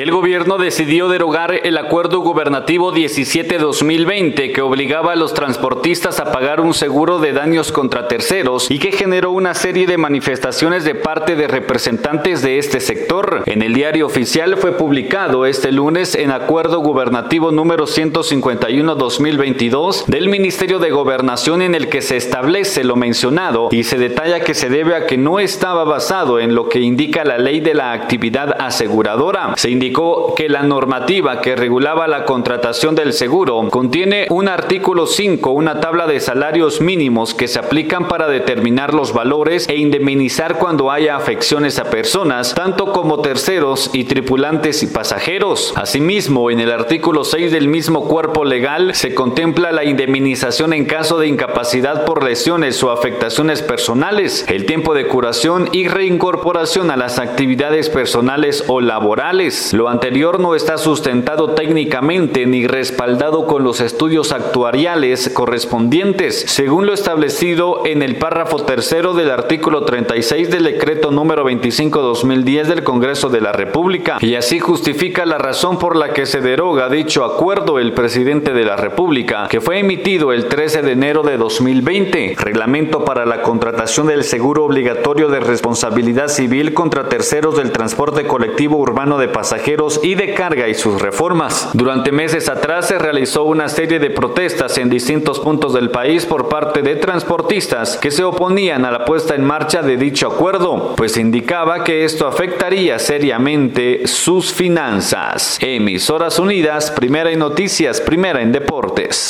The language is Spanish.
El gobierno decidió derogar el acuerdo gubernativo 17-2020 que obligaba a los transportistas a pagar un seguro de daños contra terceros y que generó una serie de manifestaciones de parte de representantes de este sector. En el diario oficial fue publicado este lunes en acuerdo gubernativo número 151-2022 del Ministerio de Gobernación en el que se establece lo mencionado y se detalla que se debe a que no estaba basado en lo que indica la ley de la actividad aseguradora. Se indicó que la normativa que regulaba la contratación del seguro contiene un artículo 5, una tabla de salarios mínimos que se aplican para determinar los valores e indemnizar cuando haya afecciones a personas, tanto como terceros y tripulantes y pasajeros. Asimismo, en el artículo 6 del mismo cuerpo legal se contempla la indemnización en caso de incapacidad por lesiones o afectaciones personales, el tiempo de curación y reincorporación a las actividades personales o laborales. Lo anterior no está sustentado técnicamente ni respaldado con los estudios actuariales correspondientes, según lo establecido en el párrafo tercero del artículo 36 del decreto número 25-2010 del Congreso de la República, y así justifica la razón por la que se deroga dicho acuerdo el presidente de la República, que fue emitido el 13 de enero de 2020, reglamento para la contratación del seguro obligatorio de responsabilidad civil contra terceros del transporte colectivo urbano de y de carga y sus reformas. Durante meses atrás se realizó una serie de protestas en distintos puntos del país por parte de transportistas que se oponían a la puesta en marcha de dicho acuerdo, pues indicaba que esto afectaría seriamente sus finanzas. Emisoras Unidas, primera en noticias, primera en deportes.